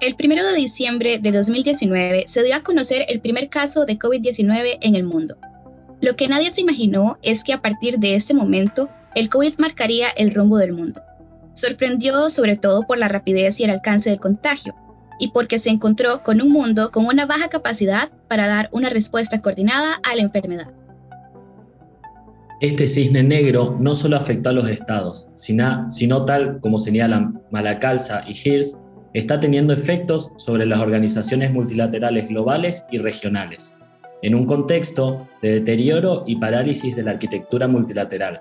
El 1 de diciembre de 2019 se dio a conocer el primer caso de COVID-19 en el mundo. Lo que nadie se imaginó es que a partir de este momento el COVID marcaría el rumbo del mundo. Sorprendió sobre todo por la rapidez y el alcance del contagio, y porque se encontró con un mundo con una baja capacidad para dar una respuesta coordinada a la enfermedad. Este cisne negro no solo afectó a los estados, sino, tal como señalan Malacalza y Hirsch, está teniendo efectos sobre las organizaciones multilaterales globales y regionales, en un contexto de deterioro y parálisis de la arquitectura multilateral,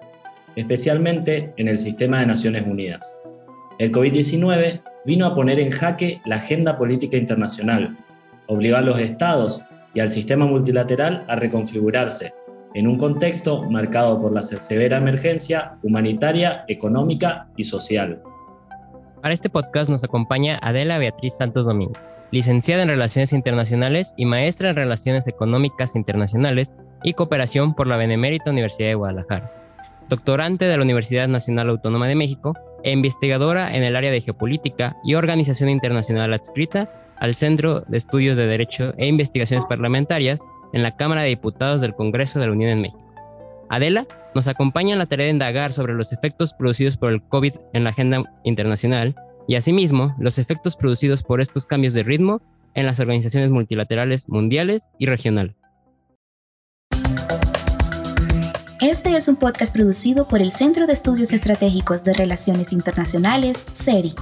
especialmente en el sistema de Naciones Unidas. El COVID-19 vino a poner en jaque la agenda política internacional, obligó a los estados y al sistema multilateral a reconfigurarse en un contexto marcado por la severa emergencia humanitaria, económica y social. Para este podcast nos acompaña Adela Beatriz Santos Domingo, licenciada en Relaciones Internacionales y maestra en Relaciones Económicas Internacionales y Cooperación por la Benemérita Universidad de Guadalajara, doctorante de la Universidad Nacional Autónoma de México e investigadora en el área de geopolítica y organización internacional adscrita al Centro de Estudios de Derecho e Investigaciones Parlamentarias en la Cámara de Diputados del Congreso de la Unión en México. Adela nos acompaña en la tarea de indagar sobre los efectos producidos por el COVID en la agenda internacional y asimismo los efectos producidos por estos cambios de ritmo en las organizaciones multilaterales mundiales y regionales. Este es un podcast producido por el Centro de Estudios Estratégicos de Relaciones Internacionales, CERI.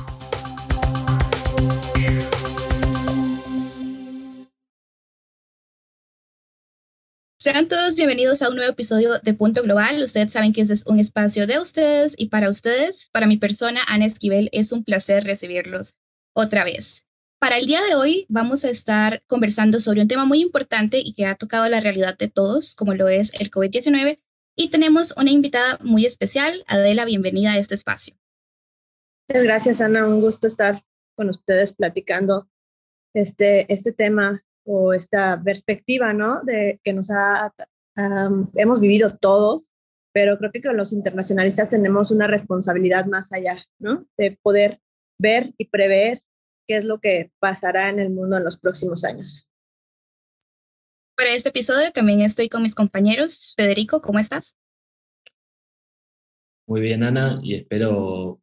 Sean todos bienvenidos a un nuevo episodio de Punto Global. Ustedes saben que este es un espacio de ustedes y para ustedes. Para mi persona, Ana Esquivel, es un placer recibirlos otra vez. Para el día de hoy vamos a estar conversando sobre un tema muy importante y que ha tocado la realidad de todos, como lo es el COVID-19, y tenemos una invitada muy especial. Adela, bienvenida a este espacio. Muchas gracias, Ana. Un gusto estar con ustedes platicando este, este tema o esta perspectiva, ¿no? De que nos ha, hemos vivido todos, pero creo que con los internacionalistas tenemos una responsabilidad más allá, ¿no? De poder ver y prever qué es lo que pasará en el mundo en los próximos años. Para este episodio también estoy con mis compañeros. Federico, ¿cómo estás? Muy bien, Ana, y espero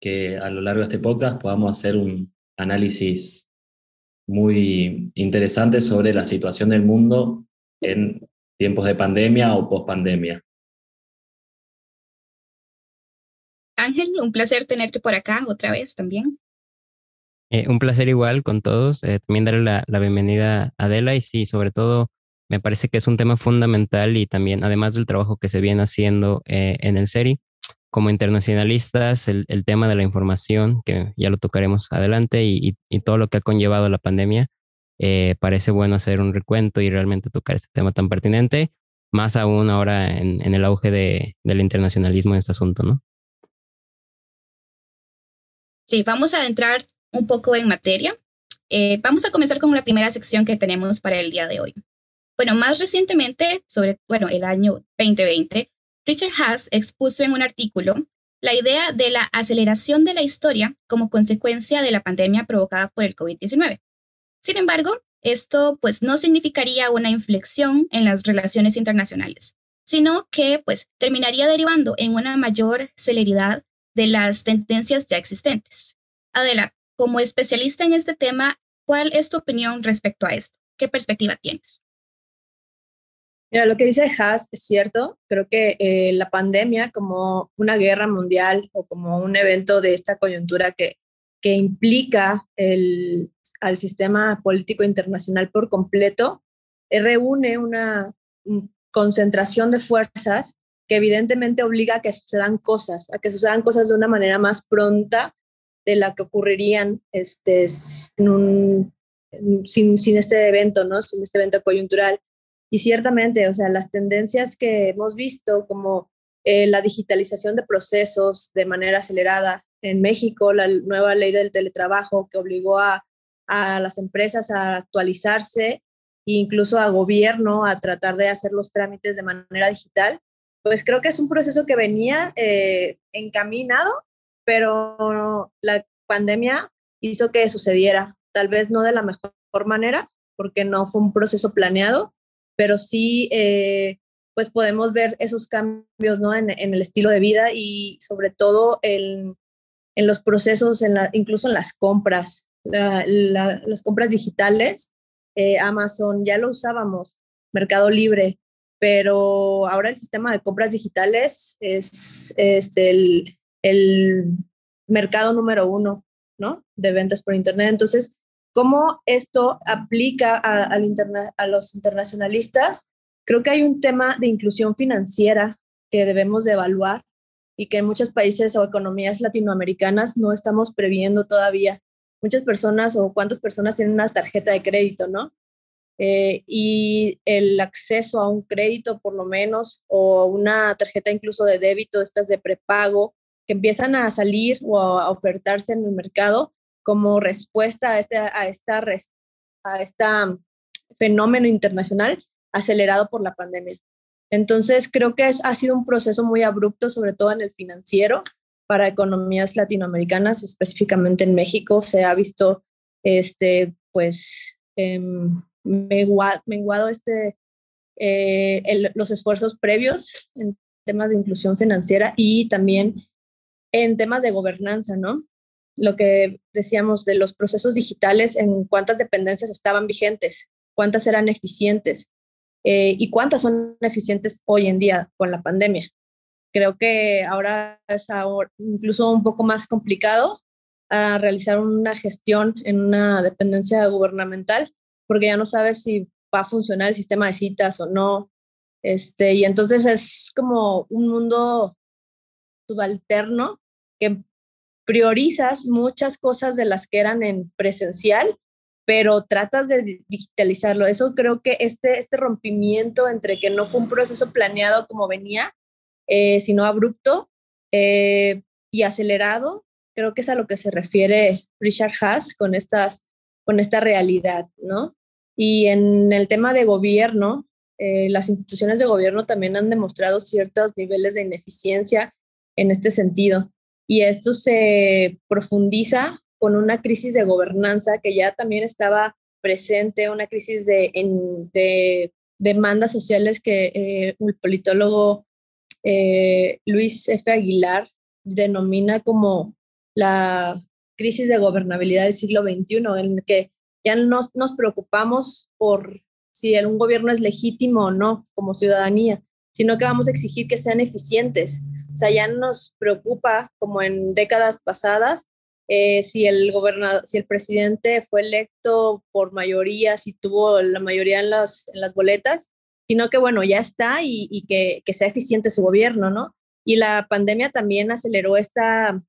que a lo largo de este podcast podamos hacer un análisis muy interesante sobre la situación del mundo en tiempos de pandemia o post-pandemia. Ángel, un placer tenerte por acá otra vez también. Eh, un placer igual con todos. Eh, también darle la, la, bienvenida a Adela y sí, sobre todo me parece que es un tema fundamental y también, además del trabajo que se viene haciendo eh, en el SERI, como internacionalistas, el, tema de la información, que ya lo tocaremos adelante, y, todo lo que ha conllevado la pandemia, eh, parece bueno hacer un recuento y realmente tocar este tema tan pertinente, más aún ahora en, el auge de, del internacionalismo en este asunto, ¿no? Sí, vamos a entrar un poco en materia. Eh, vamos a comenzar con la primera sección que tenemos para el día de hoy. Bueno, más recientemente, sobre bueno, el año 2020, Richard Haas expuso en un artículo la idea de la aceleración de la historia como consecuencia de la pandemia provocada por el COVID-19. Sin embargo, esto pues no significaría una inflexión en las relaciones internacionales, sino que pues terminaría derivando en una mayor celeridad de las tendencias ya existentes. Adela, como especialista en este tema, ¿cuál es tu opinión respecto a esto? ¿Qué perspectiva tienes? Mira, lo que dice Haas es cierto. Creo que eh, la pandemia como una guerra mundial o como un evento de esta coyuntura que, que implica el, al sistema político internacional por completo, eh, reúne una concentración de fuerzas que evidentemente obliga a que sucedan cosas, a que sucedan cosas de una manera más pronta de la que ocurrirían este, sin, sin este evento, ¿no? sin este evento coyuntural. Y ciertamente, o sea, las tendencias que hemos visto como eh, la digitalización de procesos de manera acelerada en México, la nueva ley del teletrabajo que obligó a, a las empresas a actualizarse e incluso a gobierno a tratar de hacer los trámites de manera digital, pues creo que es un proceso que venía eh, encaminado, pero la pandemia hizo que sucediera tal vez no de la mejor manera, porque no fue un proceso planeado, pero sí, eh, pues podemos ver esos cambios ¿no? en, el estilo de vida y sobre todo en, en los procesos, incluso en las compras, las compras digitales. Eh, Amazon ya lo usábamos, Mercado Libre, pero ahora el sistema de compras digitales es, es el, el mercado número uno, ¿no? De ventas por Internet. Entonces, ¿cómo esto aplica a, al a los internacionalistas? Creo que hay un tema de inclusión financiera que debemos de evaluar y que en muchos países o economías latinoamericanas no estamos previendo todavía. Muchas personas o cuántas personas tienen una tarjeta de crédito, ¿no? Eh, y el acceso a un crédito por lo menos o una tarjeta incluso de débito, estas de prepago, que empiezan a salir o a ofertarse en el mercado como respuesta a este a esta, a esta fenómeno internacional acelerado por la pandemia. Entonces, creo que es, ha sido un proceso muy abrupto, sobre todo en el financiero, para economías latinoamericanas, específicamente en México. Se ha visto, este, pues, eh, menguado, este, eh, los esfuerzos previos en temas de inclusión financiera y también en temas de gobernanza, ¿no? Lo que decíamos de los procesos digitales, en cuántas dependencias estaban vigentes, cuántas eran eficientes eh, y cuántas son eficientes hoy en día con la pandemia. Creo que ahora es incluso un poco más complicado ah, realizar una gestión en una dependencia gubernamental porque ya no sabes si va a funcionar el sistema de citas o no. Este, y entonces es como un mundo subalterno que priorizas muchas cosas de las que eran en presencial, pero tratas de digitalizarlo. Eso creo que este, este rompimiento entre que no fue un proceso planeado como venía, eh, sino abrupto eh, y acelerado, creo que es a lo que se refiere Richard Haas con, estas, con esta realidad, ¿no? Y en el tema de gobierno, eh, las instituciones de gobierno también han demostrado ciertos niveles de ineficiencia en este sentido. Y esto se profundiza con una crisis de gobernanza que ya también estaba presente, una crisis de, de demandas sociales que eh, el politólogo eh, Luis F. Aguilar denomina como la crisis de gobernabilidad del siglo XXI, en que ya nos, nos preocupamos por si un gobierno es legítimo o no como ciudadanía, sino que vamos a exigir que sean eficientes, o sea, ya nos preocupa, como en décadas pasadas, eh, si, el gobernador, si el presidente fue electo por mayoría, si tuvo la mayoría en las, en las boletas, sino que, bueno, ya está y, y que, que, sea eficiente su gobierno, ¿no? Y la pandemia también aceleró esta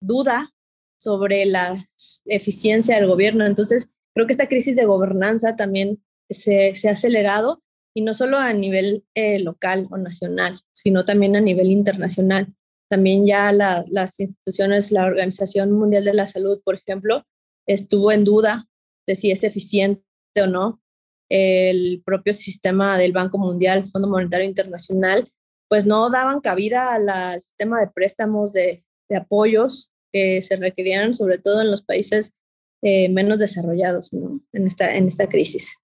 duda sobre la eficiencia del gobierno. Entonces, creo que esta crisis de gobernanza también se, se ha acelerado y no solo a nivel eh, local o nacional, sino también a nivel internacional. También ya las instituciones, la Organización Mundial de la Salud, por ejemplo, estuvo en duda de si es eficiente o no. El propio sistema del Banco Mundial, Fondo Monetario Internacional, pues no daban cabida al sistema de préstamos de, de, apoyos que se requerían, sobre todo en los países eh, menos desarrollados ¿no? en, esta, en esta crisis.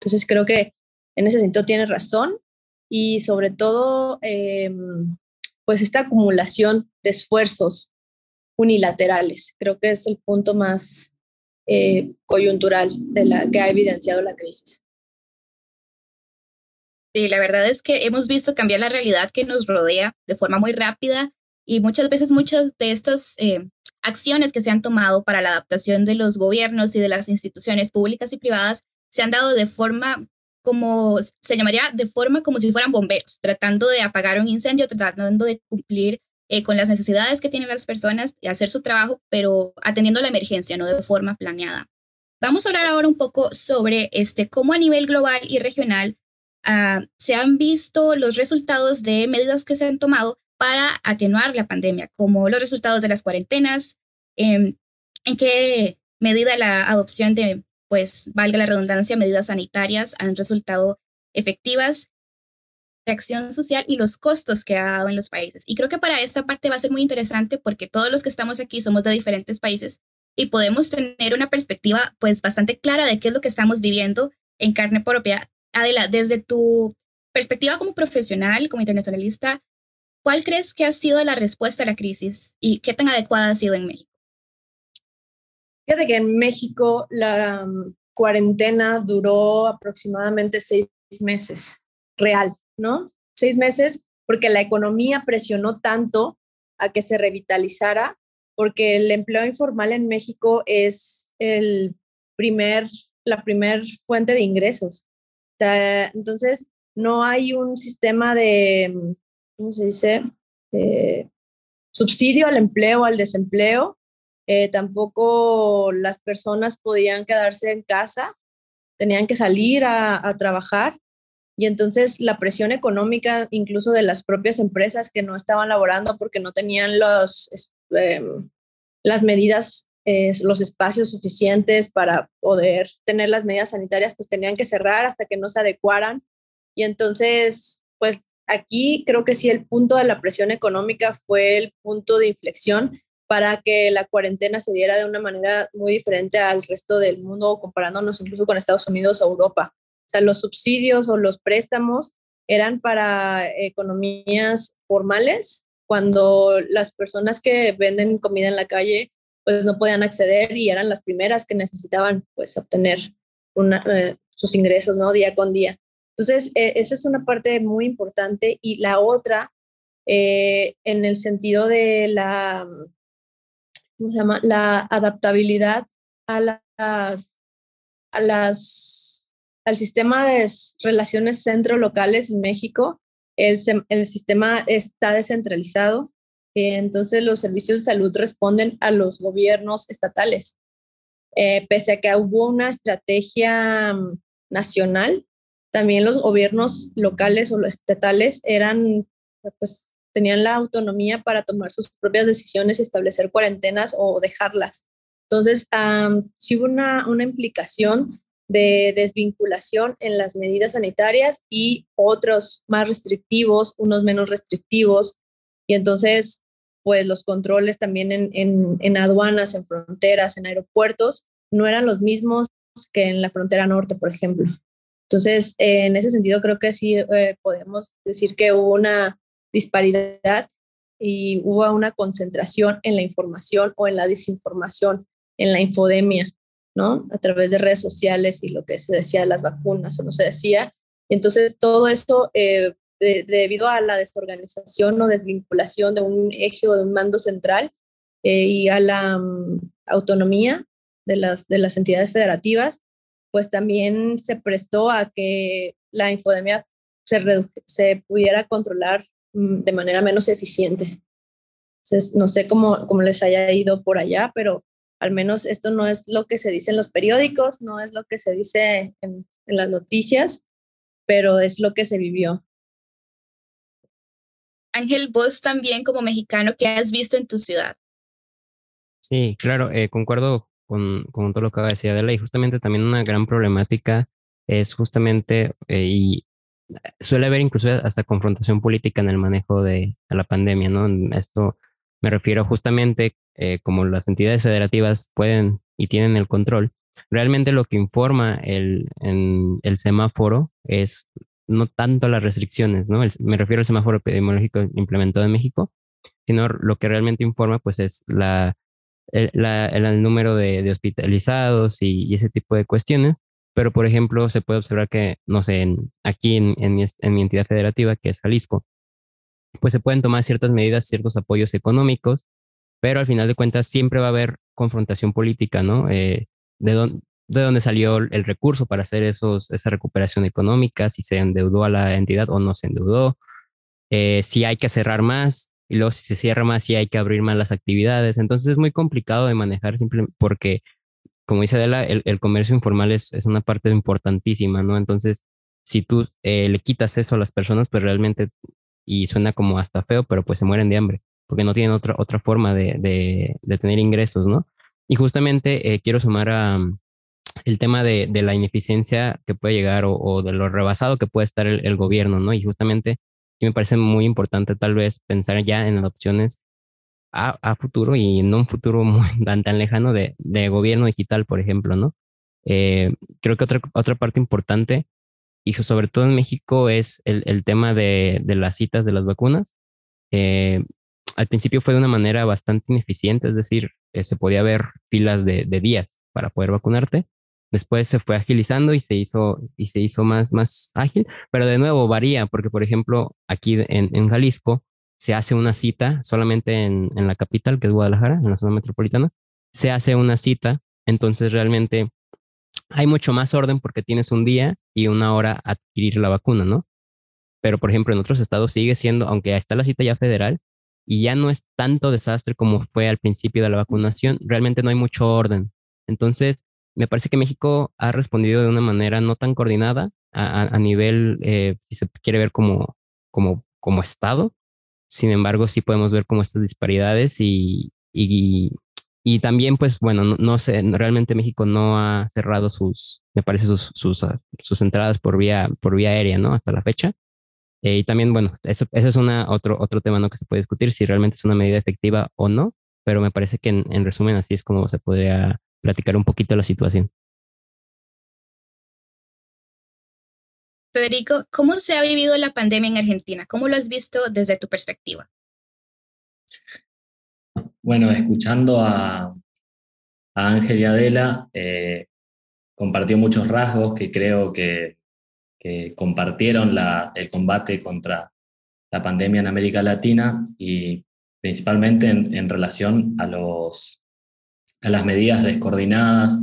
Entonces creo que en ese sentido tiene razón y sobre todo, em, pues esta acumulación de esfuerzos unilaterales, creo que es el punto más eh, coyuntural de la que ha evidenciado la crisis. Sí, la verdad es que hemos visto cambiar la realidad que nos rodea de forma muy rápida y muchas veces muchas de estas eh, acciones que se han tomado para la adaptación de los gobiernos y de las instituciones públicas y privadas se han dado de forma como se llamaría de forma como si fueran bomberos, tratando de apagar un incendio, tratando de cumplir eh, con las necesidades que tienen las personas y hacer su trabajo, pero atendiendo la emergencia, no de forma planeada. Vamos a hablar ahora un poco sobre este, cómo a nivel global y regional uh, se han visto los resultados de medidas que se han tomado para atenuar la pandemia, como los resultados de las cuarentenas, eh, en qué medida la adopción de pues valga la redundancia, medidas sanitarias han resultado efectivas, reacción social y los costos que ha dado en los países. Y creo que para esta parte va a ser muy interesante porque todos los que estamos aquí somos de diferentes países y podemos tener una perspectiva pues bastante clara de qué es lo que estamos viviendo en carne propia. Adela, desde tu perspectiva como profesional, como internacionalista, ¿cuál crees que ha sido la respuesta a la crisis y qué tan adecuada ha sido en México? Fíjate que en México la mm, cuarentena duró aproximadamente seis meses, real, ¿no? Seis meses porque la economía presionó tanto a que se revitalizara, porque el empleo informal en México es el primer, la primer fuente de ingresos. entonces, no hay un sistema de, ¿cómo se dice? Eh, subsidio al empleo, al desempleo. Eh, tampoco las personas podían quedarse en casa, tenían que salir a, trabajar. Y entonces la presión económica, incluso de las propias empresas que no estaban laborando porque no tenían los, em, las medidas, eh, los espacios suficientes para poder tener las medidas sanitarias, pues tenían que cerrar hasta que no se adecuaran. Y entonces, pues aquí creo que sí el punto de la presión económica fue el punto de inflexión para que la cuarentena se diera de una manera muy diferente al resto del mundo, comparándonos incluso con Estados Unidos o Europa. O sea, los subsidios o los préstamos eran para economías formales, cuando las personas que venden comida en la calle pues no podían acceder y eran las primeras que necesitaban pues obtener eh, sus ingresos, ¿no? Día con día. Entonces, e, esa es una parte muy importante y la otra, eh, en el sentido de la, ¿cómo se llama? La adaptabilidad a las, a las al sistema de relaciones centro-locales en México, el, el, sistema está descentralizado, eh, entonces los servicios de salud responden a los gobiernos estatales. Eh, pese a que hubo una estrategia mm, nacional, también los gobiernos locales o los estatales eran, pues, tenían la autonomía para tomar sus propias decisiones y establecer cuarentenas o dejarlas. Entonces, sí hubo una, una implicación de desvinculación en las medidas sanitarias y otros más restrictivos, unos menos restrictivos. Y entonces, pues los controles también en, en, aduanas, en fronteras, en aeropuertos, no eran los mismos que en la frontera norte, por ejemplo. Entonces, en ese sentido, creo que sí eh, podemos decir que hubo una disparidad y hubo una concentración en la información o en la desinformación, en la infodemia. ¿no? A través de redes sociales y lo que se decía de las vacunas o no se decía. Entonces, todo esto, eh, debido a la desorganización o desvinculación de un eje o de un mando central eh, y a la mm, autonomía de las, de las entidades federativas, pues también se prestó a que la infodemia se, se pudiera controlar de manera menos eficiente. Entonces, no sé cómo, cómo les haya ido por allá, pero al menos esto no es lo que se dice en los periódicos, no es lo que se dice en, las noticias, pero es lo que se vivió. Ángel, vos también como mexicano, ¿qué has visto en tu ciudad? Sí, claro, eh, concuerdo con, con, todo lo que acaba de decir Adela y justamente también una gran problemática es justamente, eh, y suele haber incluso hasta confrontación política en el manejo de, la pandemia, ¿no? Esto me refiero justamente eh, como las entidades federativas pueden y tienen el control, realmente lo que informa el, el semáforo es no tanto las restricciones, ¿no? me refiero al semáforo epidemiológico implementado en México, sino lo que realmente informa pues es la, el, el, número de, hospitalizados y, ese tipo de cuestiones. Pero, por ejemplo, se puede observar que, no sé, aquí en, en, mi, en entidad federativa, que es Jalisco, pues se pueden tomar ciertas medidas, ciertos apoyos económicos, pero al final de cuentas siempre va a haber confrontación política, ¿no? Eh, de, dónde, de dónde salió el recurso para hacer esos, esa recuperación económica, si se endeudó a la entidad o no se endeudó, eh, si hay que cerrar más, y luego si se cierra más, si hay que abrir más las actividades. Entonces es muy complicado de manejar simplemente porque, como dice Adela, el, el comercio informal es, es, una parte importantísima, ¿no? Entonces, si tú eh, le quitas eso a las personas, pues realmente y suena como hasta feo, pero pues se mueren de hambre, porque no tienen otra, otra forma de, de, tener ingresos, ¿no? Y justamente eh, quiero sumar a, el tema de, de, la ineficiencia que puede llegar o, de lo rebasado que puede estar el, gobierno, ¿no? Y justamente me parece muy importante tal vez pensar ya en adopciones a, futuro y no un futuro muy tan, tan lejano de, de gobierno digital, por ejemplo, ¿no? Eh, creo que otra, otra parte importante, y sobre todo en México, es el, el tema de, de, las citas de las vacunas. Eh, al principio fue de una manera bastante ineficiente, es decir, eh, se podía ver filas de, de, días para poder vacunarte. Después se fue agilizando y se hizo, y se hizo más, más ágil, pero de nuevo varía, porque por ejemplo, aquí en, en Jalisco se hace una cita solamente en, en la capital, que es Guadalajara, en la zona metropolitana, se hace una cita, entonces realmente hay mucho más orden porque tienes un día y una hora a adquirir la vacuna, ¿no? Pero, por ejemplo, en otros estados sigue siendo, aunque está la cita ya federal y ya no es tanto desastre como fue al principio de la vacunación, realmente no hay mucho orden. Entonces, me parece que México ha respondido de una manera no tan coordinada a, nivel, eh, si se quiere ver como, como, como estado. Sin embargo, sí podemos ver como estas disparidades y, y, y también, pues bueno, no, sé, realmente México no ha cerrado sus, me parece, sus, sus, ah, entradas por vía, por vía aérea, ¿no? Hasta la fecha. Eh, y también, bueno, eso, eso es una, otro, otro tema, ¿no? Que se puede discutir si realmente es una medida efectiva o no, pero me parece que en, en resumen así es como se podría platicar un poquito la situación. Federico, ¿cómo se ha vivido la pandemia en Argentina? ¿Cómo lo has visto desde tu perspectiva? Bueno, escuchando a, Ángel y Adela, eh, compartió muchos rasgos que creo que, compartieron el combate contra la pandemia en América Latina y principalmente en, relación a, los, a las medidas descoordinadas,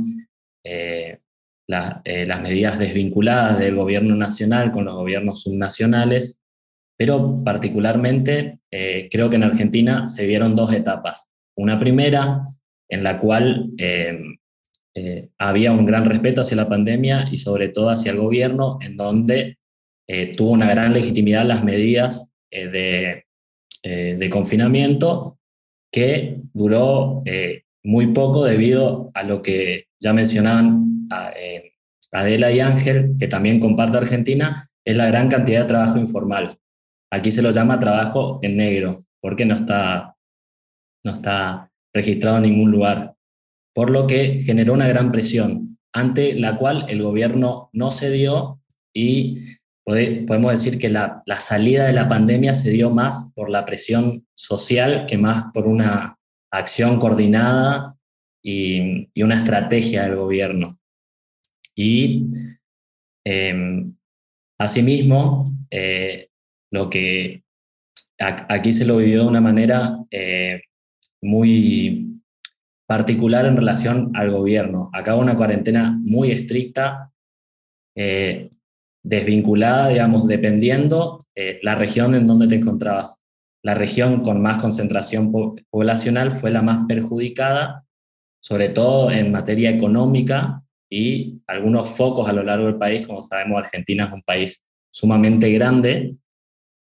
eh, eh, las medidas desvinculadas del gobierno nacional con los gobiernos subnacionales pero particularmente eh, creo que en Argentina se vieron dos etapas. Una primera en la cual eh, había un gran respeto hacia la pandemia y sobre todo hacia el gobierno, en donde tuvo una gran legitimidad las medidas de, de, confinamiento que duró muy poco debido a lo que ya mencionaban Adela y Ángel, que también comparte Argentina, es la gran cantidad de trabajo informal. Aquí se lo llama trabajo en negro, porque no está, no está registrado en ningún lugar, por lo que generó una gran presión, ante la cual el gobierno no cedió y podemos decir que la, salida de la pandemia se dio más por la presión social que más por una acción coordinada y, una estrategia del gobierno. Y em, asimismo, eh, lo que aquí se lo vivió de una manera eh, muy particular en relación al gobierno. Acá una cuarentena muy estricta, eh, desvinculada, digamos, dependiendo la región en donde te encontrabas. La región con más concentración poblacional fue la más perjudicada, sobre todo en materia económica y algunos focos a lo largo del país. Como sabemos, Argentina es un país sumamente grande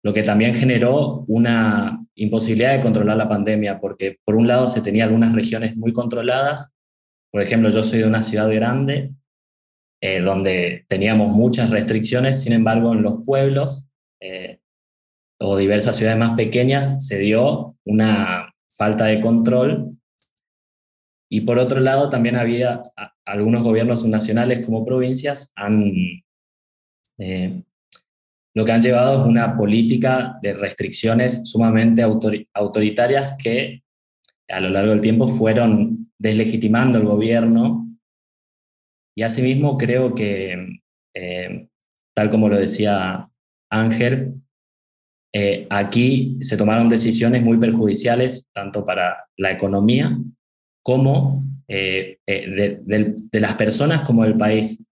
lo que también generó una imposibilidad de controlar la pandemia, porque por un lado se tenía algunas regiones muy controladas, por ejemplo, yo soy de una ciudad grande, eh, donde teníamos muchas restricciones, sin embargo, en los pueblos eh, o diversas ciudades más pequeñas se dio una falta de control. Y por otro lado, también había algunos gobiernos nacionales como provincias han eh, lo que han llevado es una política de restricciones sumamente autoritarias que a lo largo del tiempo fueron deslegitimando el gobierno. Y asimismo creo que, eh, tal como lo decía Ángel, eh, aquí se tomaron decisiones muy perjudiciales tanto para la economía como eh, de, de las personas como del país,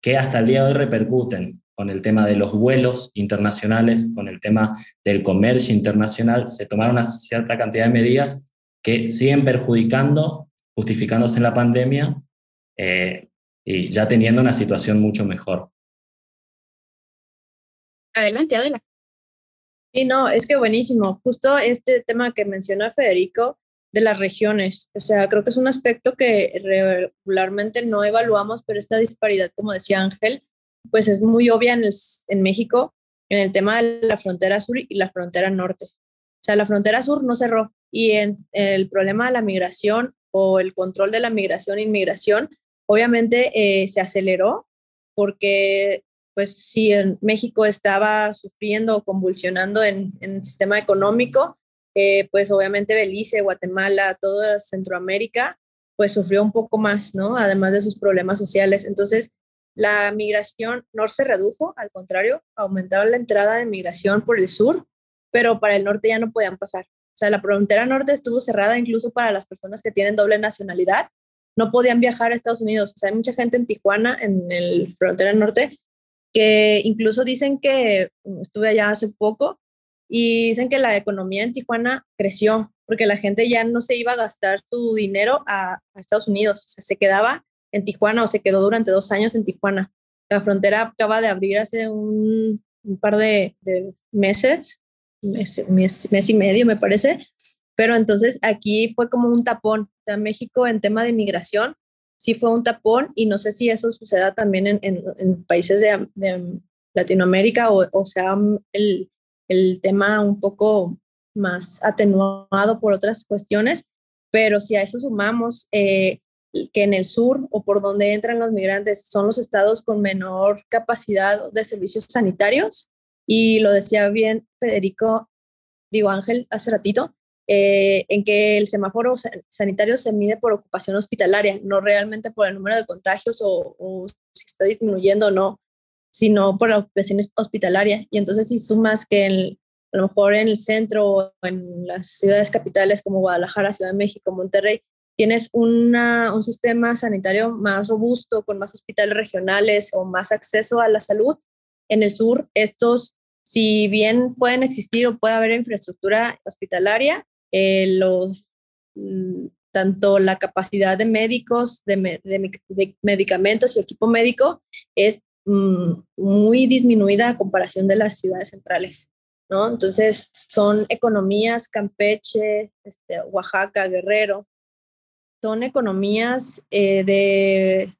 que hasta el día de hoy repercuten con el tema de los vuelos internacionales, con el tema del comercio internacional, se tomaron una cierta cantidad de medidas que siguen perjudicando, justificándose en la pandemia eh, y ya teniendo una situación mucho mejor. Adelante, adelante. Sí, no, es que buenísimo. Justo este tema que menciona Federico de las regiones. O sea, creo que es un aspecto que regularmente no evaluamos, pero esta disparidad, como decía Ángel, pues es muy obvia en, México en el tema de la frontera sur y la frontera norte. O sea, la frontera sur no cerró y en el problema de la migración o el control de la migración e inmigración, obviamente eh, se aceleró porque pues si en México estaba sufriendo o convulsionando en, el sistema económico, pues obviamente Belice, Guatemala, toda Centroamérica, pues sufrió un poco más, ¿no? Además de sus problemas sociales. Entonces, la migración no se redujo, al contrario, aumentaba la entrada de migración por el sur, pero para el norte ya no podían pasar. O sea, la frontera norte estuvo cerrada incluso para las personas que tienen doble nacionalidad. No podían viajar a Estados Unidos. O sea, hay mucha gente en Tijuana, en el frontera norte, que incluso dicen que, estuve allá hace poco, y dicen que la economía en Tijuana creció porque la gente ya no se iba a gastar su dinero a, Estados Unidos, o sea, se quedaba en Tijuana o se quedó durante dos años en Tijuana. La frontera acaba de abrir hace un, par de, meses, mes, mes, y medio me parece, pero entonces aquí fue como un tapón. O sea, México en tema de migración sí fue un tapón y no sé si eso suceda también en, en, países de, de, Latinoamérica o, o sea el, el tema un poco más atenuado por otras cuestiones, pero si a eso sumamos eh, que en el sur o por donde entran los migrantes son los estados con menor capacidad de servicios sanitarios, y lo decía bien Federico, digo Ángel, hace ratito, eh, en que el semáforo sanitario se mide por ocupación hospitalaria, no realmente por el número de contagios o, o si está disminuyendo o no, sino por la ocupación hospitalaria. Y entonces si sumas que el, a lo mejor en el centro o en las ciudades capitales como Guadalajara, Ciudad de México, Monterrey, tienes una, un sistema sanitario más robusto, con más hospitales regionales o más acceso a la salud. En el sur, estos, si bien pueden existir o puede haber infraestructura hospitalaria, eh, los, mm, tanto la capacidad de médicos, de, medicamentos y equipo médico es muy disminuida a comparación de las ciudades centrales. ¿no? Entonces, son economías Campeche, este, Oaxaca, Guerrero, son economías eh, de,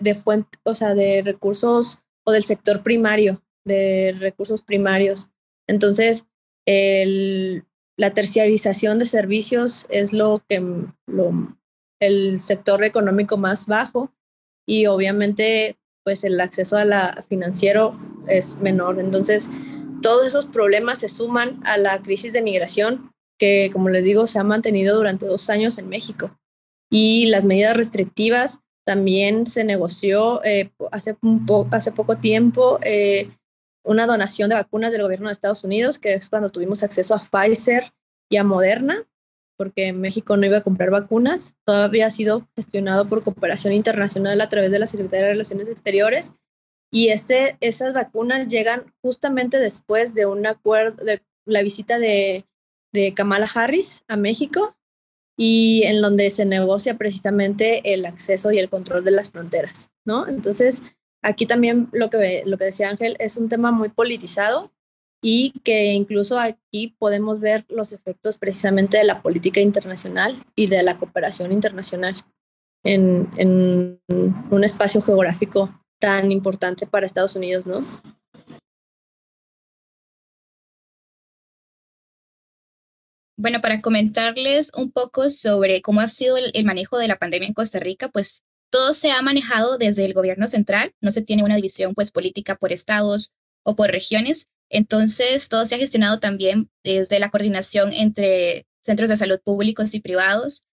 de fuente, o sea, de recursos o del sector primario, de recursos primarios. Entonces, la terciarización de servicios es lo que el sector económico más bajo y obviamente pues el acceso a la financiero es menor. Entonces, todos esos problemas se suman a la crisis de migración que, como les digo, se ha mantenido durante dos años en México. Y las medidas restrictivas también se negoció eh, hace, hace poco tiempo eh, una donación de vacunas del gobierno de Estados Unidos, que es cuando tuvimos acceso a Pfizer y a Moderna, porque México no iba a comprar vacunas. Todavía ha sido gestionado por cooperación internacional a través de la Secretaría de Relaciones Exteriores y ese, esas vacunas llegan justamente después de un acuerdo, de la visita de, de Kamala Harris a México y en donde se negocia precisamente el acceso y el control de las fronteras, ¿no? Entonces, aquí también lo que, lo que decía Ángel es un tema muy politizado y que incluso aquí podemos ver los efectos precisamente de la política internacional y de la cooperación internacional en, en un espacio geográfico tan importante para Estados Unidos, ¿no? Bueno, para comentarles un poco sobre cómo ha sido el, manejo de la pandemia en Costa Rica, pues todo se ha manejado desde el gobierno central, no se tiene una división pues política por estados o por regiones, entonces todo se ha gestionado también desde la coordinación entre centros de salud públicos y privados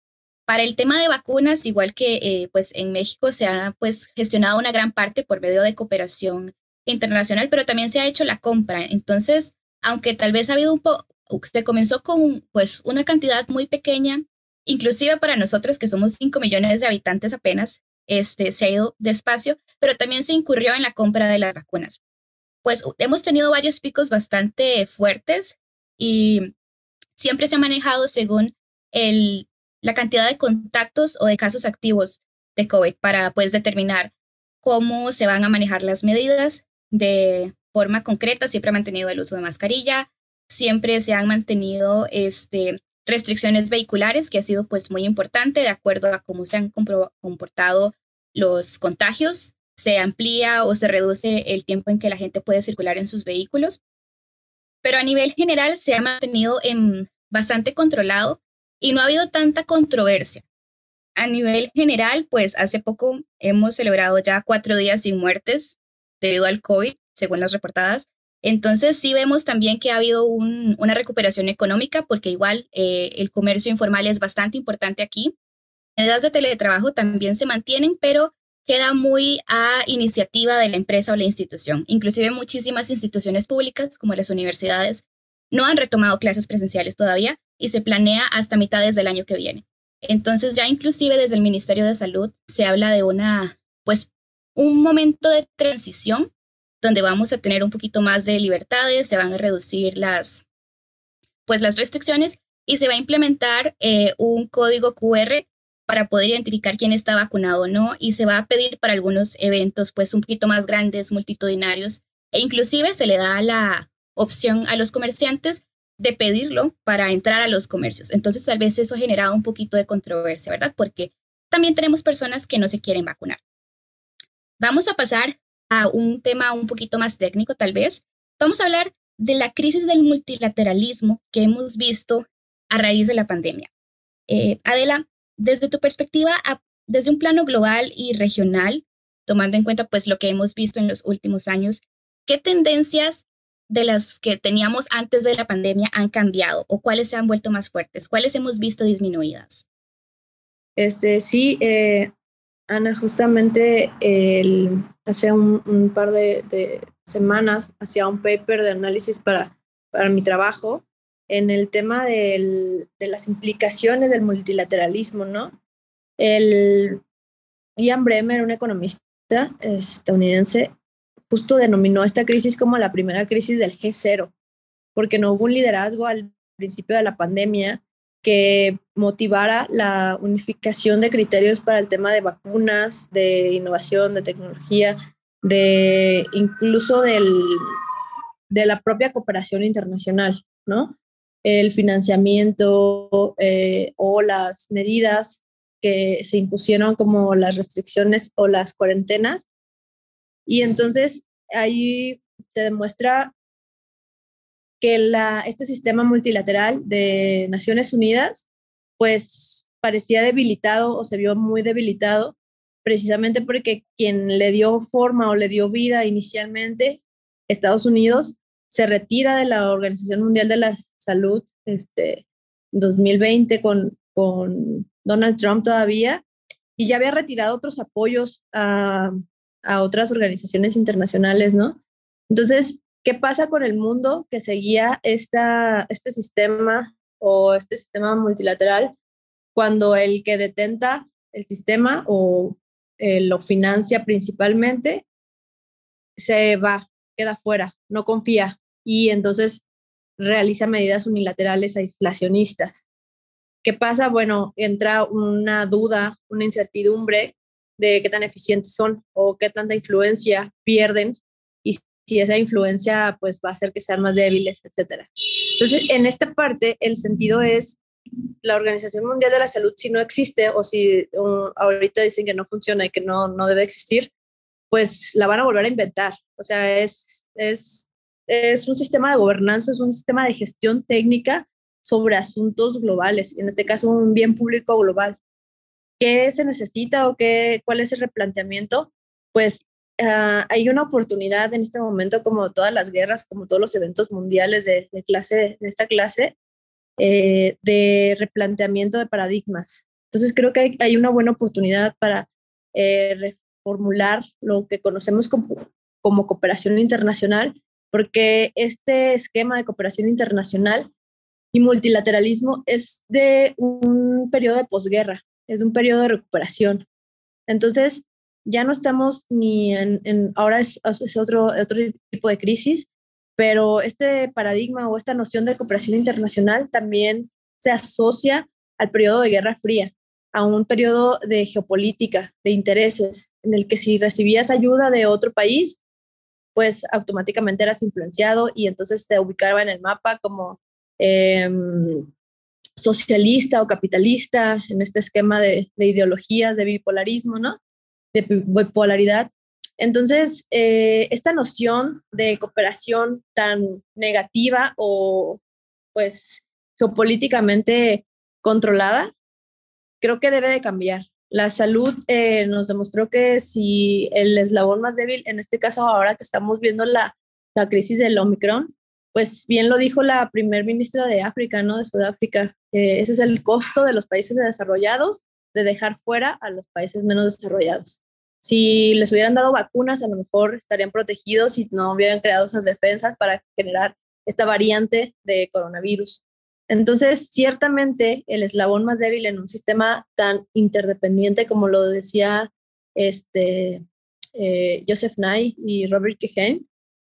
para el tema de vacunas, igual que eh, pues en México se ha pues gestionado una gran parte por medio de cooperación internacional, pero también se ha hecho la compra. Entonces, aunque tal vez ha habido un poco, se comenzó con pues una cantidad muy pequeña, inclusive para nosotros que somos 5 millones de habitantes apenas, este, se ha ido despacio, pero también se incurrió en la compra de las vacunas. Pues hemos tenido varios picos bastante fuertes y siempre se ha manejado según el la cantidad de contactos o de casos activos de COVID para pues determinar cómo se van a manejar las medidas de forma concreta. Siempre ha mantenido el uso de mascarilla, siempre se han mantenido este, restricciones vehiculares, que ha sido pues muy importante de acuerdo a cómo se han comportado los contagios. Se amplía o se reduce el tiempo en que la gente puede circular en sus vehículos. Pero a nivel general se ha mantenido en bastante controlado y no ha habido tanta controversia. A nivel general, pues hace poco hemos celebrado ya cuatro días sin muertes debido al COVID, según las reportadas. Entonces sí vemos también que ha habido una recuperación económica porque igual eh, el comercio informal es bastante importante aquí. Medidas de teletrabajo también se mantienen, pero queda muy a iniciativa de la empresa o la institución. Inclusive muchísimas instituciones públicas, como las universidades, no han retomado clases presenciales todavía y se planea hasta mitades del año que viene. Entonces ya inclusive desde el Ministerio de Salud se habla de una, pues, un momento de transición donde vamos a tener un poquito más de libertades, se van a reducir las, pues, las restricciones y se va a implementar eh, un código QR para poder identificar quién está vacunado o no y se va a pedir para algunos eventos pues un poquito más grandes, multitudinarios e inclusive se le da la opción a los comerciantes de pedirlo para entrar a los comercios. Entonces tal vez eso ha generado un poquito de controversia, ¿verdad? Porque también tenemos personas que no se quieren vacunar. Vamos a pasar a un tema un poquito más técnico tal vez. Vamos a hablar de la crisis del multilateralismo que hemos visto a raíz de la pandemia. Eh, Adela, desde tu perspectiva, desde un plano global y regional, tomando en cuenta pues lo que hemos visto en los últimos años, ¿qué tendencias de las que teníamos antes de la pandemia han cambiado o cuáles se han vuelto más fuertes? ¿Cuáles hemos visto disminuidas? Este, sí, eh, Ana, justamente hace un, par de, semanas hacía un paper de análisis para, para mi trabajo en el tema de las implicaciones del multilateralismo, ¿no? El Ian Bremer, un economista estadounidense, justo denominó esta crisis como la primera crisis del G0, porque no hubo un liderazgo al principio de la pandemia que motivara la unificación de criterios para el tema de vacunas, de innovación, de tecnología, de incluso del, de la propia cooperación internacional, ¿no? El financiamiento eh, o las medidas que se impusieron como las restricciones o las cuarentenas. Y entonces ahí se demuestra que este sistema multilateral de Naciones Unidas pues parecía debilitado o se vio muy debilitado precisamente porque quien le dio forma o le dio vida inicialmente, Estados Unidos, se retira de la Organización Mundial de la Salud este 2020 con, con Donald Trump todavía y ya había retirado otros apoyos a, a otras organizaciones internacionales, ¿no? Entonces, ¿qué pasa con el mundo que seguía esta, este sistema o este sistema multilateral cuando el que detenta el sistema o eh, lo financia principalmente se va, queda fuera, no confía y entonces realiza medidas unilaterales aislacionistas. ¿Qué pasa? Bueno, entra una duda, una incertidumbre de qué tan eficientes son o qué tanta influencia pierden y si esa influencia pues va a hacer que sean más débiles, etcétera. Entonces, en esta parte el sentido es la Organización Mundial de la Salud si no existe o si ahorita dicen que no funciona y que no, no debe existir, pues la van a volver a inventar. O sea, es, es es un sistema de gobernanza, es un sistema de gestión técnica sobre asuntos globales, en este caso un bien público global. ¿Qué se necesita o qué, cuál es el replanteamiento? Pues ah, hay una oportunidad en este momento, como todas las guerras, como todos los eventos mundiales de, clase, de esta clase, eh, de replanteamiento de paradigmas. Entonces creo que hay, una buena oportunidad para eh, reformular lo que conocemos como, como cooperación internacional porque este esquema de cooperación internacional y multilateralismo es de un periodo de posguerra, es un periodo de recuperación. Entonces, ya no estamos ni en, ahora es, otro, otro tipo de crisis, pero este paradigma o esta noción de cooperación internacional también se asocia al periodo de Guerra Fría, a un periodo de geopolítica, de intereses, en el que si recibías ayuda de otro país, pues automáticamente eras influenciado y entonces te ubicaba en el mapa como em, socialista o capitalista en este esquema de, ideologías, de bipolarismo, ¿no? De bipolaridad. Entonces, eh, esta noción de cooperación tan negativa o pues geopolíticamente controlada, creo que debe de cambiar. La salud eh, nos demostró que si el eslabón más débil, en este caso ahora que estamos viendo la, la crisis del Omicron, pues bien lo dijo la primer ministra de África, ¿no? De Sudáfrica, ese es el costo de los países desarrollados de dejar fuera a los países menos desarrollados. Si les hubieran dado vacunas, a lo mejor estarían protegidos y no hubieran creado esas defensas para generar esta variante de coronavirus. Entonces, ciertamente, el eslabón más débil en un sistema tan interdependiente como lo decía este, eh, Joseph Nye y Robert Kehen,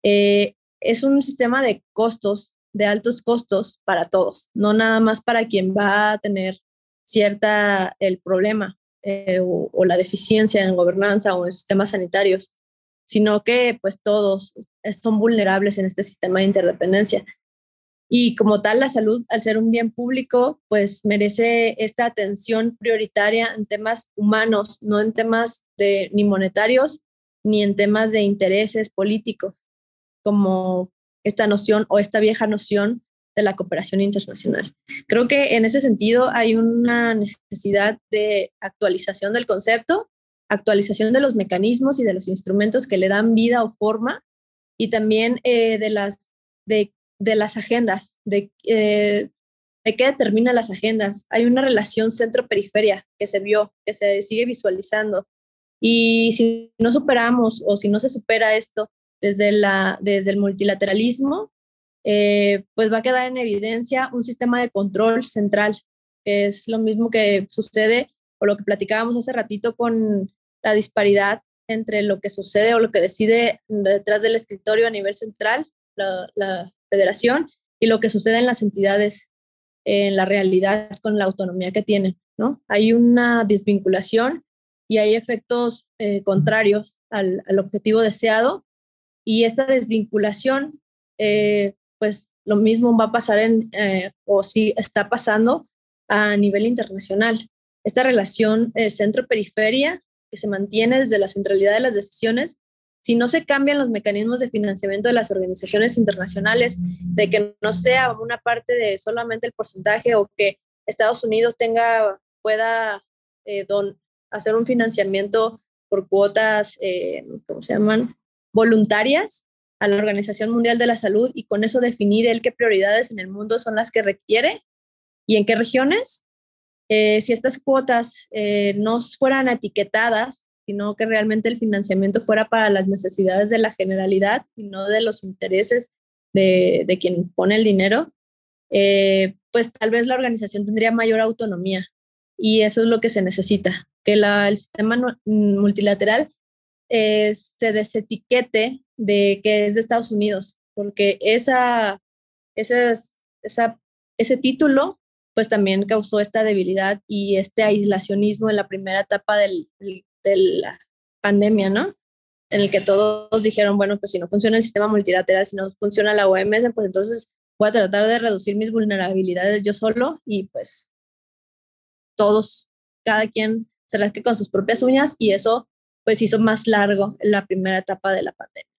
eh, es un sistema de costos, de altos costos para todos, no nada más para quien va a tener cierta el problema. Eh, o, la deficiencia en gobernanza o en sistemas sanitarios, sino que pues todos son vulnerables en este sistema de interdependencia. Y como tal, la salud, al ser un bien público, pues merece esta atención prioritaria en temas humanos, no en temas de, ni monetarios, ni en temas de intereses políticos, como esta noción o esta vieja noción de la cooperación internacional. Creo que en ese sentido hay una necesidad de actualización del concepto, actualización de los mecanismos y de los instrumentos que le dan vida o forma y también eh, de, las, de, de, las agendas, de, eh, de qué determina las agendas. Hay una relación centro-periferia que se vio, que se sigue visualizando. Y si no superamos o si no se supera esto desde, la, desde el multilateralismo, eh, pues va a quedar en evidencia un sistema de control central, es lo mismo que sucede o lo que platicábamos hace ratito con la disparidad entre lo que sucede o lo que decide detrás del escritorio a nivel central, la federación, y lo que sucede en las entidades en la realidad con la autonomía que tienen, ¿no? Hay una desvinculación y hay efectos eh, contrarios al, al, objetivo deseado y esta desvinculación eh, pues lo mismo va a pasar en, eh, o sí está pasando a nivel internacional. Esta relación centro-periferia que se mantiene desde la centralidad de las decisiones, si no se cambian los mecanismos de financiamiento de las organizaciones internacionales, de que no sea una parte de solamente el porcentaje o que Estados Unidos tenga, pueda eh, don, hacer un financiamiento por cuotas, ¿cómo se llaman? Voluntarias, a la Organización Mundial de la Salud y con eso definir el qué prioridades en el mundo son las que requiere y en qué regiones. Eh, si estas cuotas eh, no fueran etiquetadas, sino que realmente el financiamiento fuera para las necesidades de la generalidad y no de los intereses de, de quien pone el dinero, eh, pues tal vez la organización tendría mayor autonomía y eso es lo que se necesita, que la, el sistema multilateral se desetiquete de que es de Estados Unidos, porque esa, esa, esa, ese título pues también causó esta debilidad y este aislacionismo en la primera etapa del, de la pandemia, ¿no? En el que todos dijeron, bueno, pues si no funciona el sistema multilateral, si no funciona la OMS, pues entonces voy a tratar de reducir mis vulnerabilidades yo solo y pues todos, cada quien se las que con sus propias uñas y eso pues hizo más largo la primera etapa de la pandemia.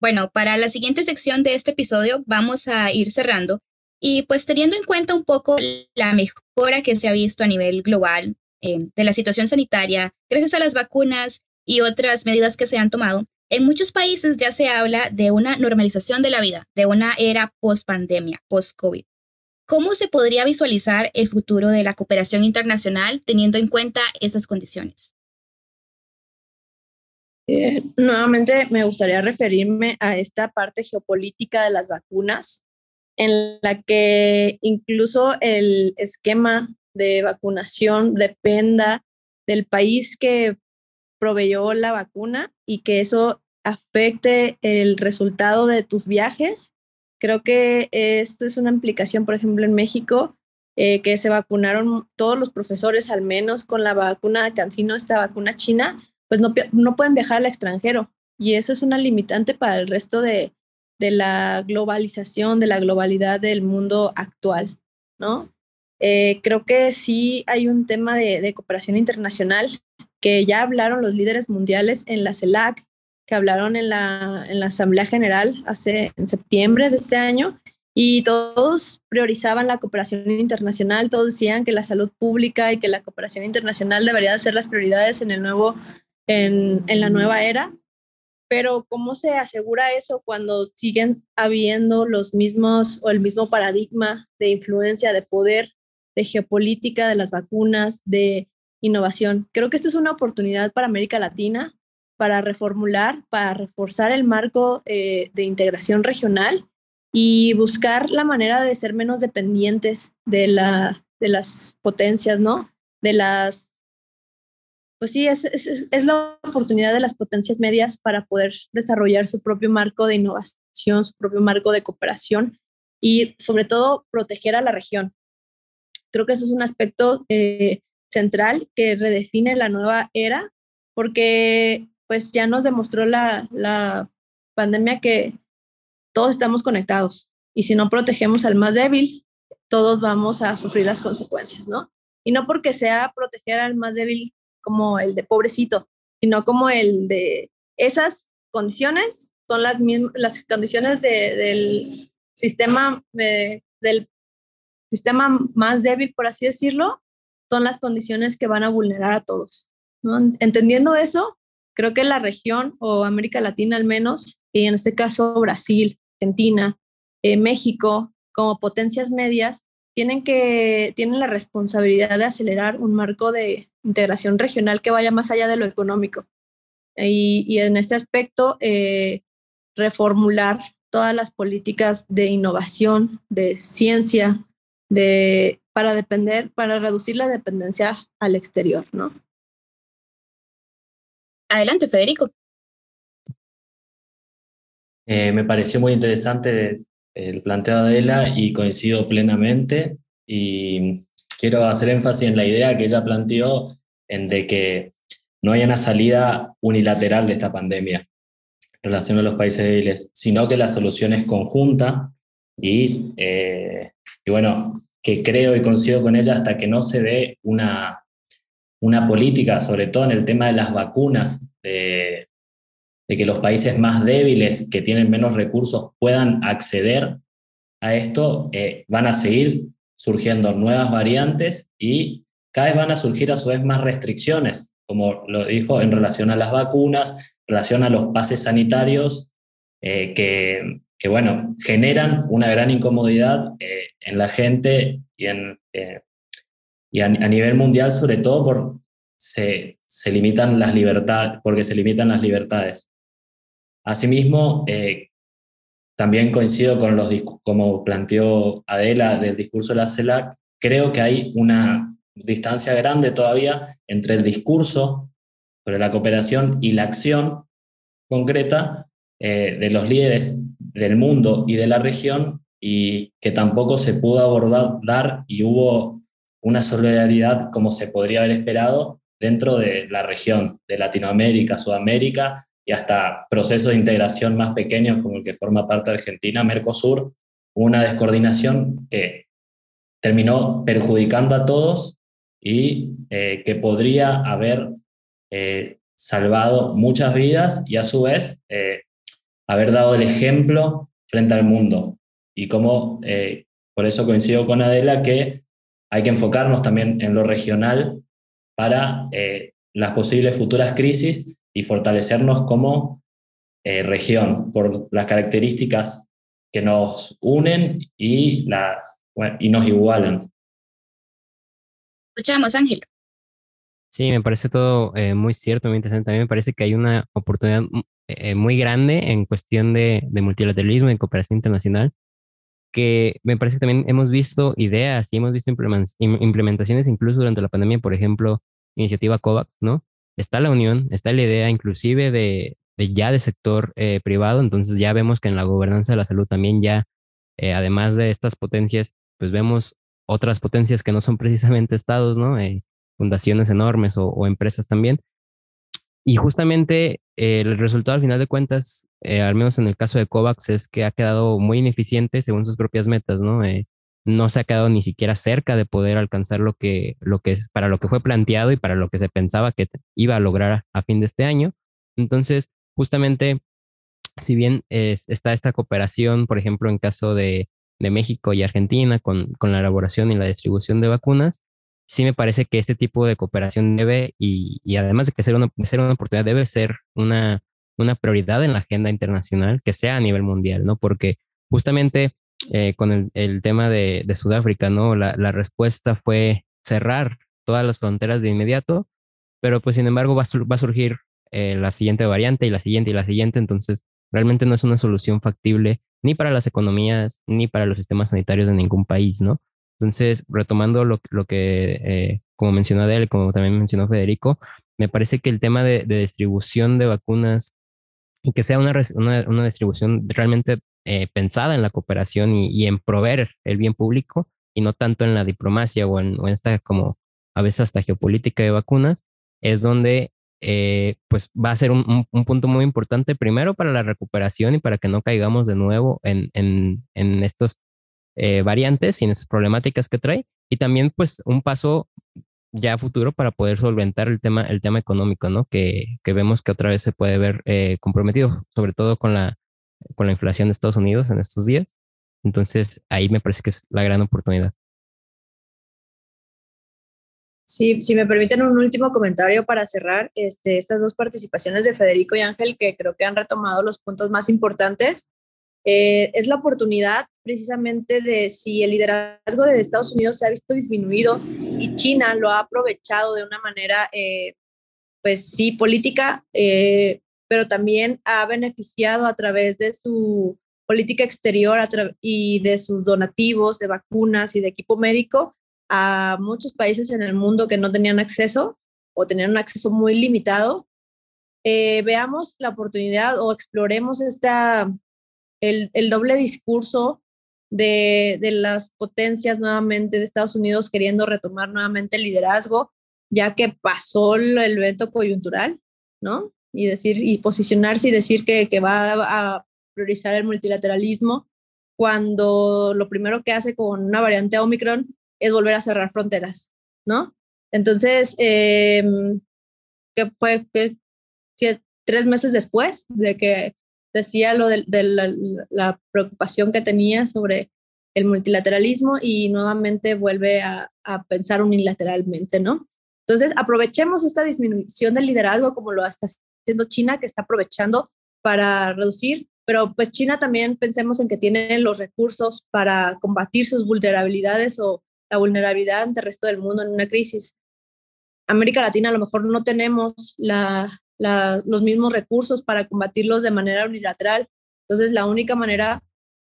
Bueno, para la siguiente sección de este episodio vamos a ir cerrando y pues teniendo en cuenta un poco la mejora que se ha visto a nivel global eh, de la situación sanitaria, gracias a las vacunas y otras medidas que se han tomado, en muchos países ya se habla de una normalización de la vida, de una era post-pandemia, post-COVID. ¿Cómo se podría visualizar el futuro de la cooperación internacional teniendo en cuenta esas condiciones? Eh, nuevamente me gustaría referirme a esta parte geopolítica de las vacunas, en la que incluso el esquema de vacunación dependa del país que proveyó la vacuna y que eso afecte el resultado de tus viajes. Creo que esto es una implicación, por ejemplo, en México, eh, que se vacunaron todos los profesores al menos con la vacuna de Cancino, esta vacuna china, pues no, no pueden viajar al extranjero. Y eso es una limitante para el resto de, de la globalización, de la globalidad del mundo actual, ¿no? Eh, creo que sí hay un tema de, de, cooperación internacional que ya hablaron los líderes mundiales en la CELAC, que hablaron en la, en la Asamblea General hace en septiembre de este año y todos priorizaban la cooperación internacional, todos decían que la salud pública y que la cooperación internacional deberían ser las prioridades en, el nuevo, en, en la nueva era. Pero ¿cómo se asegura eso cuando siguen habiendo los mismos o el mismo paradigma de influencia, de poder, de geopolítica, de las vacunas, de innovación? Creo que esto es una oportunidad para América Latina para reformular, para reforzar el marco eh, de integración regional y buscar la manera de ser menos dependientes de, la, de las potencias, ¿no? De las... Pues sí, es, es, es la oportunidad de las potencias medias para poder desarrollar su propio marco de innovación, su propio marco de cooperación y sobre todo proteger a la región. Creo que eso es un aspecto eh, central que redefine la nueva era porque pues ya nos demostró la, la pandemia que todos estamos conectados y si no protegemos al más débil, todos vamos a sufrir las consecuencias, ¿no? Y no porque sea proteger al más débil como el de pobrecito, sino como el de esas condiciones son las mismas, las condiciones de, del sistema eh, del sistema más débil, por así decirlo, son las condiciones que van a vulnerar a todos. ¿no? Entendiendo eso, creo que la región o América Latina al menos, y en este caso Brasil, Argentina, eh, México, como potencias medias, tienen, que, tienen la responsabilidad de acelerar un marco de integración regional que vaya más allá de lo económico. Y, y en este aspecto, eh, reformular todas las políticas de innovación, de ciencia, de, para depender, para reducir la dependencia al exterior, ¿no? Adelante, Federico. Eh, me pareció muy interesante el planteo de Adela y coincido plenamente. Y quiero hacer énfasis en la idea que ella planteó en de que no hay una salida unilateral de esta pandemia en relación a los países débiles, sino que la solución es conjunta y, eh, y bueno, que creo y coincido con ella hasta que no se dé una, una política, sobre todo en el tema de las vacunas, de, que los países más débiles, que tienen menos recursos, puedan acceder a esto, eh, van a seguir surgiendo nuevas variantes y cada vez van a surgir a su vez más restricciones, como lo dijo en relación a las vacunas, en relación a los pases sanitarios, eh, que, que, bueno, generan una gran incomodidad eh, en la gente y en, y a, nivel mundial, sobre todo, por, se, se limitan las libertades, porque se limitan las libertades. Asimismo, eh, también coincido con los como planteó Adela del discurso de la CELAC, creo que hay una distancia grande todavía entre el discurso sobre la cooperación y la acción concreta eh, de los líderes del mundo y de la región y que tampoco se pudo abordar y hubo una solidaridad como se podría haber esperado dentro de la región de Latinoamérica, Sudamérica y hasta procesos de integración más pequeños como el que forma parte Argentina, Mercosur, una descoordinación que terminó perjudicando a todos y eh, que podría haber eh, salvado muchas vidas y a su vez haber dado el ejemplo frente al mundo. Y como, por eso coincido con Adela, que hay que enfocarnos también en lo regional para eh, las posibles futuras crisis y fortalecernos como eh, región por las características que nos unen y, las, y nos igualan. Escuchamos, Ángel. Sí, me parece todo eh, muy cierto, muy interesante. También me parece que hay una oportunidad muy grande en cuestión de, de multilateralismo y cooperación internacional que me parece que también hemos visto ideas y hemos visto implementaciones incluso durante la pandemia, por ejemplo, iniciativa COVAX, ¿no? Está la unión, está la idea inclusive de, ya de sector eh, privado, entonces ya vemos que en la gobernanza de la salud también ya, eh, además de estas potencias, pues vemos otras potencias que no son precisamente estados, ¿no? Eh, fundaciones enormes o, o, empresas también. Y justamente el resultado al final de cuentas eh, al menos en el caso de COVAX, es que ha quedado muy ineficiente según sus propias metas, ¿no? Eh, no se ha quedado ni siquiera cerca de poder alcanzar lo que, lo que, para lo que fue planteado y para lo que se pensaba que iba a lograr a fin de este año. Entonces, justamente, si bien está esta cooperación, por ejemplo, en caso de, de México y Argentina con, con la elaboración y la distribución de vacunas, sí me parece que este tipo de cooperación debe, y, y además de que ser una, ser una oportunidad, debe ser una, una prioridad en la agenda internacional que sea a nivel mundial, ¿no? Porque justamente eh, con el, tema de, de Sudáfrica, ¿no? La, la, respuesta fue cerrar todas las fronteras de inmediato, pero pues sin embargo va, va a surgir eh, la siguiente variante y la siguiente y la siguiente, entonces realmente no es una solución factible ni para las economías ni para los sistemas sanitarios de ningún país, ¿no? Entonces, retomando lo, lo que, eh, como mencionó él, como también mencionó Federico, me parece que el tema de, de distribución de vacunas y que sea una, una, una distribución realmente eh, pensada en la cooperación y, y, en proveer el bien público y no tanto en la diplomacia o en, o en esta como a veces hasta geopolítica de vacunas, es donde eh, pues va a ser un, un, punto muy importante primero para la recuperación y para que no caigamos de nuevo en, en, en estos eh, variantes y en estas problemáticas que trae y también pues un paso ya futuro para poder solventar el tema, el tema económico, ¿no? Que, que vemos que otra vez se puede ver eh, comprometido, sobre todo con la, con la inflación de Estados Unidos en estos días. Entonces, ahí me parece que es la gran oportunidad. Sí, si me permiten un último comentario para cerrar este, estas dos participaciones de Federico y Ángel, que creo que han retomado los puntos más importantes, eh, es la oportunidad precisamente de si el liderazgo de Estados Unidos se ha visto disminuido y China lo ha aprovechado de una manera, eh, pues sí, política, eh, pero también ha beneficiado a través de su política exterior y de sus donativos de vacunas y de equipo médico a muchos países en el mundo que no tenían acceso o tenían un acceso muy limitado. Veamos la oportunidad o exploremos esta, el, el doble discurso de, de, las potencias nuevamente de Estados Unidos queriendo retomar nuevamente el liderazgo, ya que pasó el, evento coyuntural, ¿no? Y decir, y posicionarse y decir que, que va a priorizar el multilateralismo cuando lo primero que hace con una variante Omicron es volver a cerrar fronteras, ¿no? Entonces, eh, fue tres meses después de que decía lo de, la, preocupación que tenía sobre el multilateralismo y nuevamente vuelve a, a, pensar unilateralmente, ¿no? Entonces, aprovechemos esta disminución del liderazgo como lo está haciendo China, que está aprovechando para reducir, pero pues China también pensemos en que tiene los recursos para combatir sus vulnerabilidades o la vulnerabilidad ante el resto del mundo en una crisis. América Latina a lo mejor no tenemos la, los mismos recursos para combatirlos de manera unilateral. Entonces, la única manera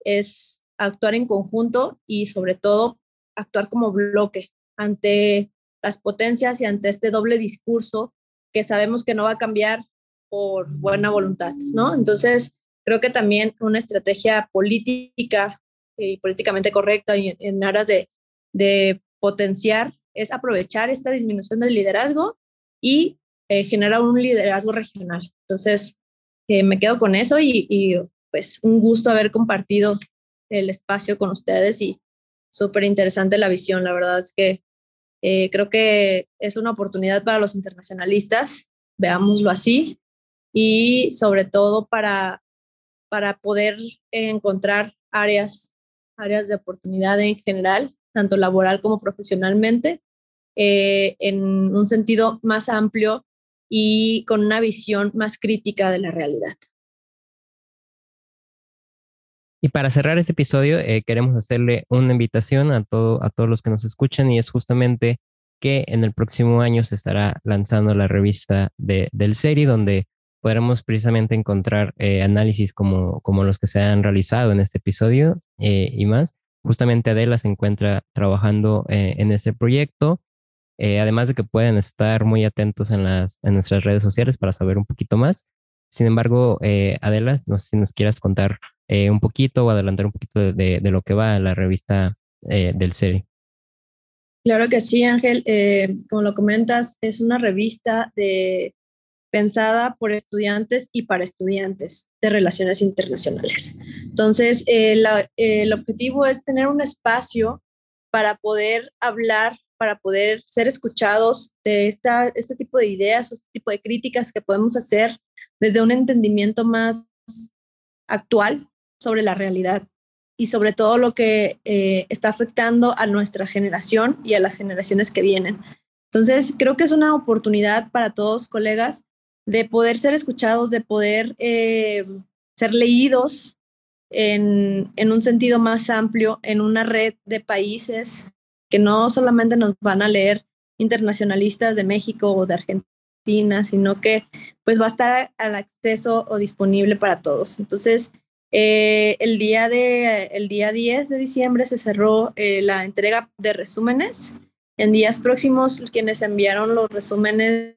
es actuar en conjunto y sobre todo actuar como bloque ante las potencias y ante este doble discurso que sabemos que no va a cambiar por buena voluntad, ¿no? Entonces, creo que también una estrategia política y políticamente correcta en aras de potenciar es aprovechar esta disminución del liderazgo y eh, generar un liderazgo regional. Entonces, eh, me quedo con eso y, y, pues un gusto haber compartido el espacio con ustedes y súper interesante la visión. La verdad es que eh, creo que es una oportunidad para los internacionalistas, veámoslo así, y sobre todo para, para poder encontrar áreas, áreas de oportunidad en general tanto laboral como profesionalmente, eh, en un sentido más amplio y con una visión más crítica de la realidad. Y para cerrar este episodio, eh, queremos hacerle una invitación a, todo, a todos los que nos escuchan y es justamente que en el próximo año se estará lanzando la revista de, del serie donde podremos precisamente encontrar eh, análisis como, como los que se han realizado en este episodio eh, y más justamente Adela se encuentra trabajando en ese proyecto. Eh, además de que pueden estar muy atentos en, las, en nuestras redes sociales para saber un poquito más. Sin embargo, eh, Adela, no sé si nos quieras contar eh, un poquito o adelantar un poquito de, de, lo que va la revista eh, del serie. Claro que sí, Ángel. como lo comentas, es una revista pensada por estudiantes y para estudiantes de relaciones internacionales. Entonces, el objetivo es tener un espacio para poder hablar, para poder ser escuchados de esta, este tipo de ideas o este tipo de críticas que podemos hacer desde un entendimiento más actual sobre la realidad. y sobre todo lo que eh, está afectando a nuestra generación y a las generaciones que vienen. Entonces, creo que es una oportunidad para todos, colegas, de poder ser escuchados, de poder eh, ser leídos en, en, un sentido más amplio, en una red de países que no solamente nos van a leer internacionalistas de México o de Argentina, sino que pues va a estar al acceso o disponible para todos. Entonces, eh, el, día de, el día 10 de diciembre se cerró eh, la entrega de resúmenes. En días próximos, quienes enviaron los resúmenes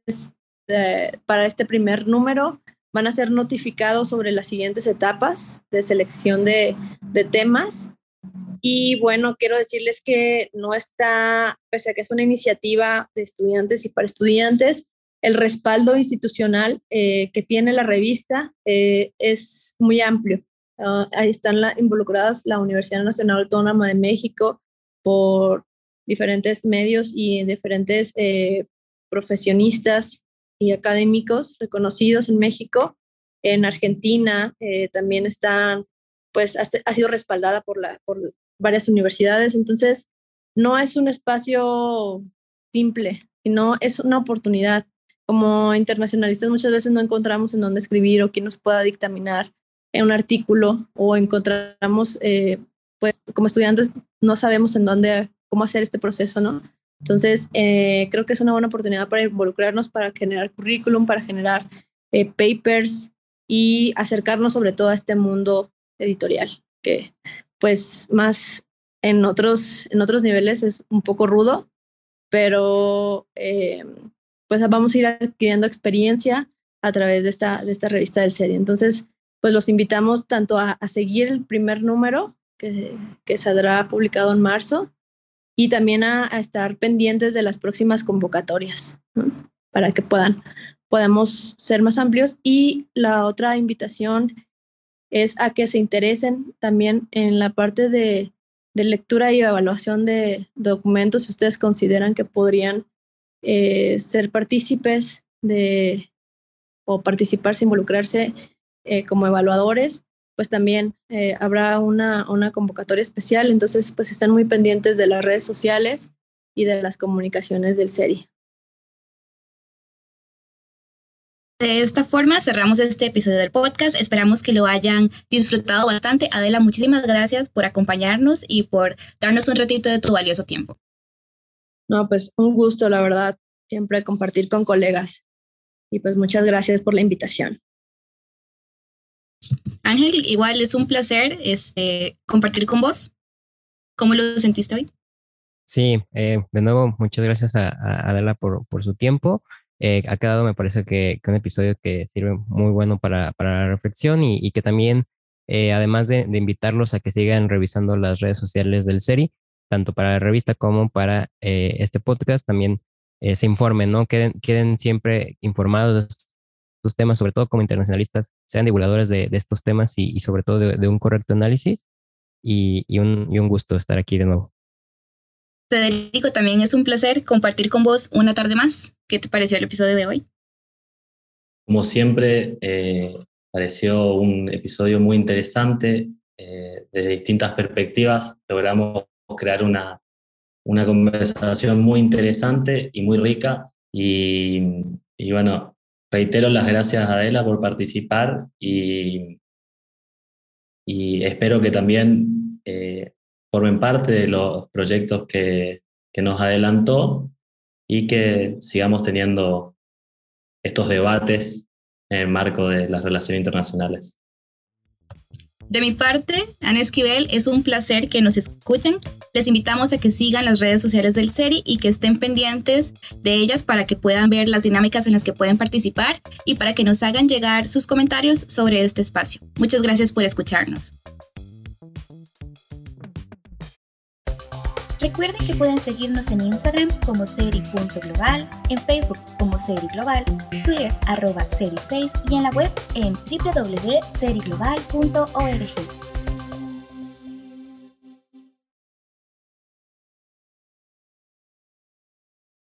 para este primer número van a ser notificados sobre las siguientes etapas de selección de, de temas. Y bueno, quiero decirles que no está, pese a que es una iniciativa de estudiantes y para estudiantes, el respaldo institucional eh, que tiene la revista es muy amplio. Ah, ahí están involucradas la Universidad Nacional Autónoma de México por diferentes medios y diferentes eh, profesionistas y académicos reconocidos en México. En Argentina eh, también están, pues ha sido respaldada por, la, por varias universidades. Entonces, no es un espacio simple, sino es una oportunidad. Como internacionalistas muchas veces no encontramos en dónde escribir o quién nos pueda dictaminar en un artículo o encontramos, eh, pues como estudiantes no sabemos en dónde, cómo hacer este proceso, ¿no? Entonces, eh, creo que es una buena oportunidad para involucrarnos, para generar currículum, para generar eh, papers y acercarnos sobre todo a este mundo editorial, que pues más en otros, en otros niveles es un poco rudo, pero pues vamos a ir adquiriendo experiencia a través de esta, de esta revista de serie. Entonces, pues los invitamos tanto a, seguir el primer número que, que, saldrá publicado en marzo y también a, estar pendientes de las próximas convocatorias para que puedan podamos ser más amplios y la otra invitación es a que se interesen también en la parte de, de lectura y evaluación de documentos si ustedes consideran que podrían eh, ser partícipes de o participarse, involucrarse eh, como evaluadores, pues también eh, habrá una, una convocatoria especial. Entonces, pues están muy pendientes de las redes sociales y de las comunicaciones del SERI. De esta forma cerramos este episodio del podcast. Esperamos que lo hayan disfrutado bastante. Adela, muchísimas gracias por acompañarnos y por darnos un ratito de tu valioso tiempo. No, pues un gusto, la verdad, siempre compartir con colegas. Y pues muchas gracias por la invitación. Ángel, igual es un placer este, compartir con vos. ¿Cómo lo sentiste hoy? Sí, eh, de nuevo, muchas gracias a, Adela por, por, su tiempo. Eh, ha quedado, me parece que, un episodio que sirve muy bueno para, para la reflexión y, que también, eh, además de, invitarlos a que sigan revisando las redes sociales del SERI, tanto para la revista como para este podcast, también se informen, ¿no? Queden, queden siempre informados estos temas, sobre todo como internacionalistas, sean divulgadores de, estos temas y, sobre todo de, un correcto análisis. Y, un, y un gusto estar aquí de nuevo. Federico, también es un placer compartir con vos una tarde más. ¿Qué te pareció el episodio de hoy? Como siempre, eh, pareció un episodio muy interesante. Eh, desde distintas perspectivas logramos crear una, una conversación muy interesante y muy rica. Y, y bueno, reitero las gracias a Adela por participar y, y espero que también eh, formen parte de los proyectos que, que nos adelantó y que sigamos teniendo estos debates en el marco de las relaciones internacionales. De mi parte, Ana Esquivel, es un placer que nos escuchen. Les invitamos a que sigan las redes sociales del SERI y que estén pendientes de ellas para que puedan ver las dinámicas en las que pueden participar y para que nos hagan llegar sus comentarios sobre este espacio. Muchas gracias por escucharnos. Recuerden que pueden seguirnos en Instagram como seri.global, en Facebook como Seri Global, Twitter arroba Seri6 y en la web en www.seriglobal.org.